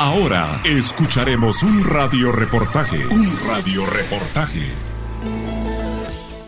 Ahora escucharemos un radio reportaje. Un radio reportaje.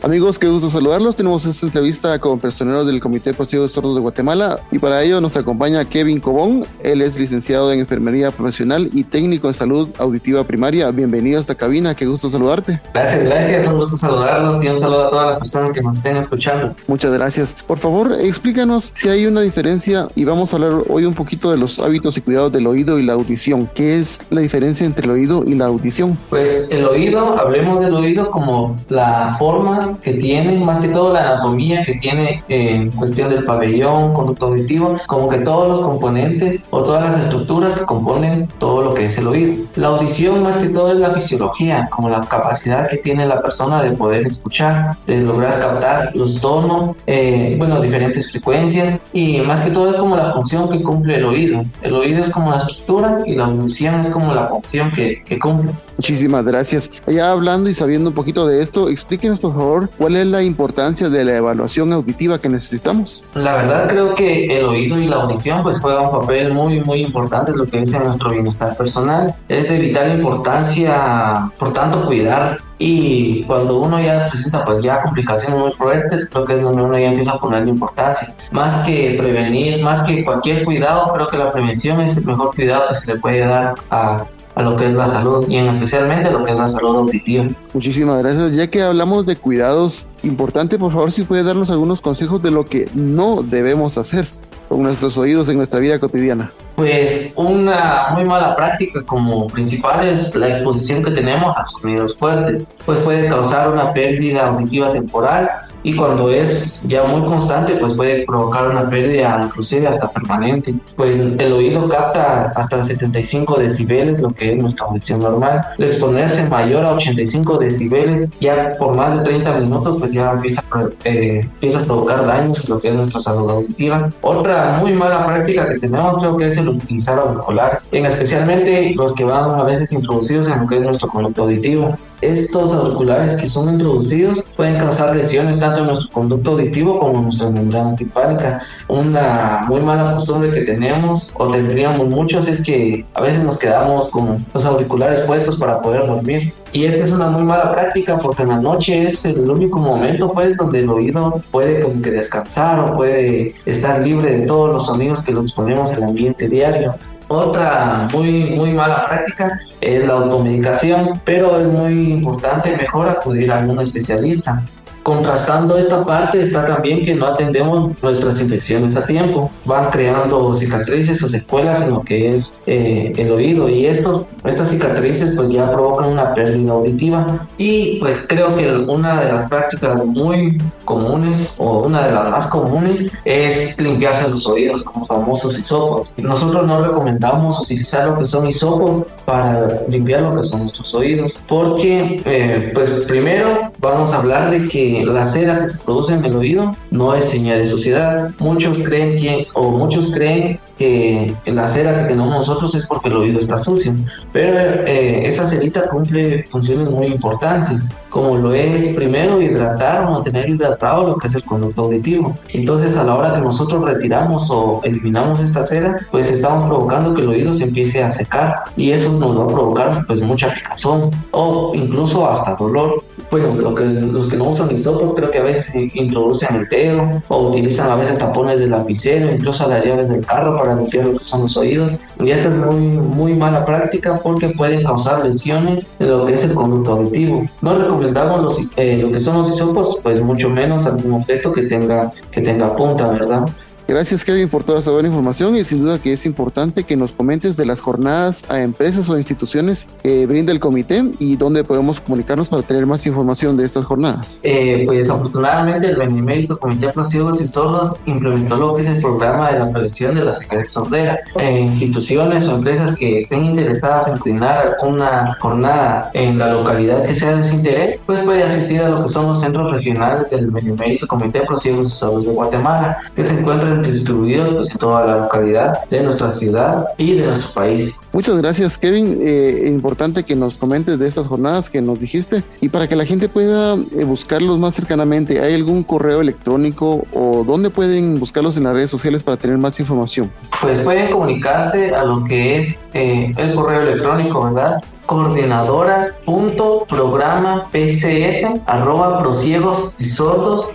Amigos, qué gusto saludarlos. Tenemos esta entrevista con personeros del Comité Pro de Sordos de Guatemala y para ello nos acompaña Kevin Cobón. Él es licenciado en Enfermería Profesional y técnico en Salud Auditiva Primaria. Bienvenido a esta cabina, qué gusto saludarte. Gracias, gracias. Un gusto saludarlos y un saludo a todas las personas que nos estén escuchando. Muchas gracias. Por favor, explícanos si hay una diferencia y vamos a hablar hoy un poquito de los hábitos y cuidados del oído y la audición. ¿Qué es la diferencia entre el oído y la audición? Pues el oído, hablemos del oído como la forma que tiene, más que todo la anatomía que tiene en cuestión del pabellón, conducto auditivo, como que todos los componentes o todas las estructuras que componen todo lo que es el oído. La audición más que todo es la fisiología, como la capacidad que tiene la persona de poder escuchar, de lograr captar los tonos, eh, bueno, diferentes frecuencias y más que todo es como la función que cumple el oído. El oído es como la estructura y la audición es como la función que, que cumple. Muchísimas gracias. Ya hablando y sabiendo un poquito de esto, explíquenos por favor cuál es la importancia de la evaluación auditiva que necesitamos. La verdad creo que el oído y la audición pues juegan un papel muy muy importante en lo que es en nuestro bienestar personal. Es de vital importancia, por tanto, cuidar y cuando uno ya presenta pues ya complicaciones muy fuertes, creo que es donde uno ya empieza a ponerle importancia. Más que prevenir, más que cualquier cuidado, creo que la prevención es el mejor cuidado que se le puede dar a a lo que es la salud y en especialmente lo que es la salud auditiva. Muchísimas gracias. Ya que hablamos de cuidados, importante por favor si puede darnos algunos consejos de lo que no debemos hacer con nuestros oídos en nuestra vida cotidiana. Pues una muy mala práctica como principal es la exposición que tenemos a sonidos fuertes, pues puede causar una pérdida auditiva temporal y cuando es ya muy constante pues puede provocar una pérdida inclusive hasta permanente. Pues el oído capta hasta 75 decibeles lo que es nuestra audición normal. El exponerse mayor a 85 decibeles ya por más de 30 minutos pues ya empieza, eh, empieza a provocar daños lo que es nuestra salud auditiva. Otra muy mala práctica que tenemos creo que es el utilizar auriculares en especialmente los que van a veces introducidos en lo que es nuestro conducto auditivo. Estos auriculares que son introducidos pueden causar lesiones tanto en nuestro conducto auditivo como en nuestra membrana tipánica. Una muy mala costumbre que tenemos o tendríamos muchos es que a veces nos quedamos con los auriculares puestos para poder dormir. Y esta es una muy mala práctica porque en la noche es el único momento pues donde el oído puede como que descansar o puede estar libre de todos los sonidos que lo exponemos al ambiente diario. Otra muy, muy mala práctica es la automedicación, pero es muy importante mejor acudir a algún especialista. Contrastando esta parte está también que no atendemos nuestras infecciones a tiempo. Van creando cicatrices o secuelas en lo que es eh, el oído y esto, estas cicatrices pues ya provocan una pérdida auditiva. Y pues creo que una de las prácticas muy comunes o una de las más comunes es limpiarse los oídos como famosos hisopos. Nosotros no recomendamos utilizar lo que son hisopos para limpiar lo que son nuestros oídos porque eh, pues primero vamos a hablar de que la cera que se produce en el oído no es señal de suciedad. Muchos creen que, o muchos creen que la cera que tenemos nosotros es porque el oído está sucio, pero eh, esa cerita cumple funciones muy importantes, como lo es primero hidratar o mantener hidratado lo que es el conducto auditivo. Entonces a la hora que nosotros retiramos o eliminamos esta cera, pues estamos provocando que el oído se empiece a secar y eso nos va a provocar pues mucha picazón o incluso hasta dolor. Bueno, lo que, los que no usan hisopos creo que a veces introducen el dedo o utilizan a veces tapones de lapicero, incluso las llaves del carro para limpiar lo que son los oídos. Y esto es muy, muy mala práctica porque pueden causar lesiones en lo que es el conducto auditivo. No recomendamos los, eh, lo que son los hisopos, pues mucho menos algún objeto que tenga, que tenga punta, ¿verdad? Gracias Kevin por toda esa buena información y sin duda que es importante que nos comentes de las jornadas a empresas o instituciones que brinda el comité y dónde podemos comunicarnos para tener más información de estas jornadas. Eh, pues afortunadamente el Benemérito Comité Pro Ciegos y Sordos implementó lo que es el programa de la prevención de la ceguera sordera. Eh, instituciones o empresas que estén interesadas en coordinar una jornada en la localidad que sea de su interés, pues puede asistir a lo que son los centros regionales del Benemérito Comité Pro Ciegos y Sordos de Guatemala, que se encuentran distribuidos pues, en toda la localidad de nuestra ciudad y de nuestro país. Muchas gracias, Kevin. Eh, importante que nos comentes de estas jornadas que nos dijiste y para que la gente pueda eh, buscarlos más cercanamente, ¿hay algún correo electrónico o dónde pueden buscarlos en las redes sociales para tener más información? Pues pueden comunicarse a lo que es eh, el correo electrónico, ¿verdad? coordinadora.programa pcs arroba prosiegos y sordos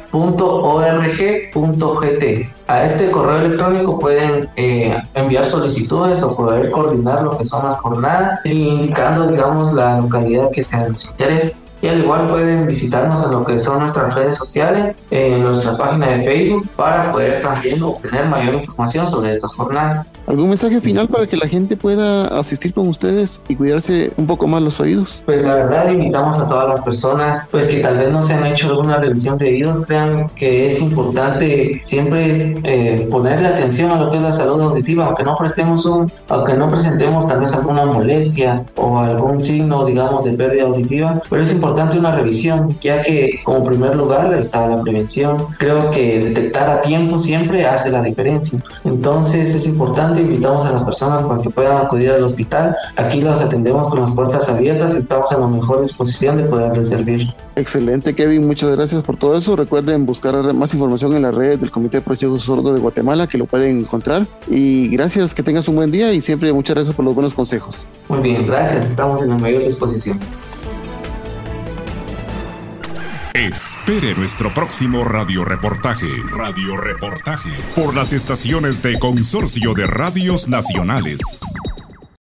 A este correo electrónico pueden eh, enviar solicitudes o poder coordinar lo que son las jornadas, indicando, digamos, la localidad que sea de su interés y al igual pueden visitarnos en lo que son nuestras redes sociales, en nuestra página de Facebook, para poder también obtener mayor información sobre estas jornadas. ¿Algún mensaje final para que la gente pueda asistir con ustedes y cuidarse un poco más los oídos? Pues la verdad invitamos a todas las personas pues que tal vez no se han hecho alguna revisión de oídos, crean que es importante siempre eh, ponerle atención a lo que es la salud auditiva, aunque no prestemos un, aunque no presentemos tal vez alguna molestia o algún signo digamos de pérdida auditiva, pero es importante importante una revisión, ya que como primer lugar está la prevención. Creo que detectar a tiempo siempre hace la diferencia. Entonces es importante, invitamos a las personas para que puedan acudir al hospital. Aquí los atendemos con las puertas abiertas y estamos en la mejor disposición de poderles servir. Excelente, Kevin. Muchas gracias por todo eso. Recuerden buscar más información en las redes del Comité de Protección Sordo de Guatemala, que lo pueden encontrar. Y gracias, que tengas un buen día y siempre muchas gracias por los buenos consejos. Muy bien, gracias. Estamos en la mayor disposición. Espere nuestro próximo radioreportaje. Radioreportaje. Por las estaciones de Consorcio de Radios Nacionales.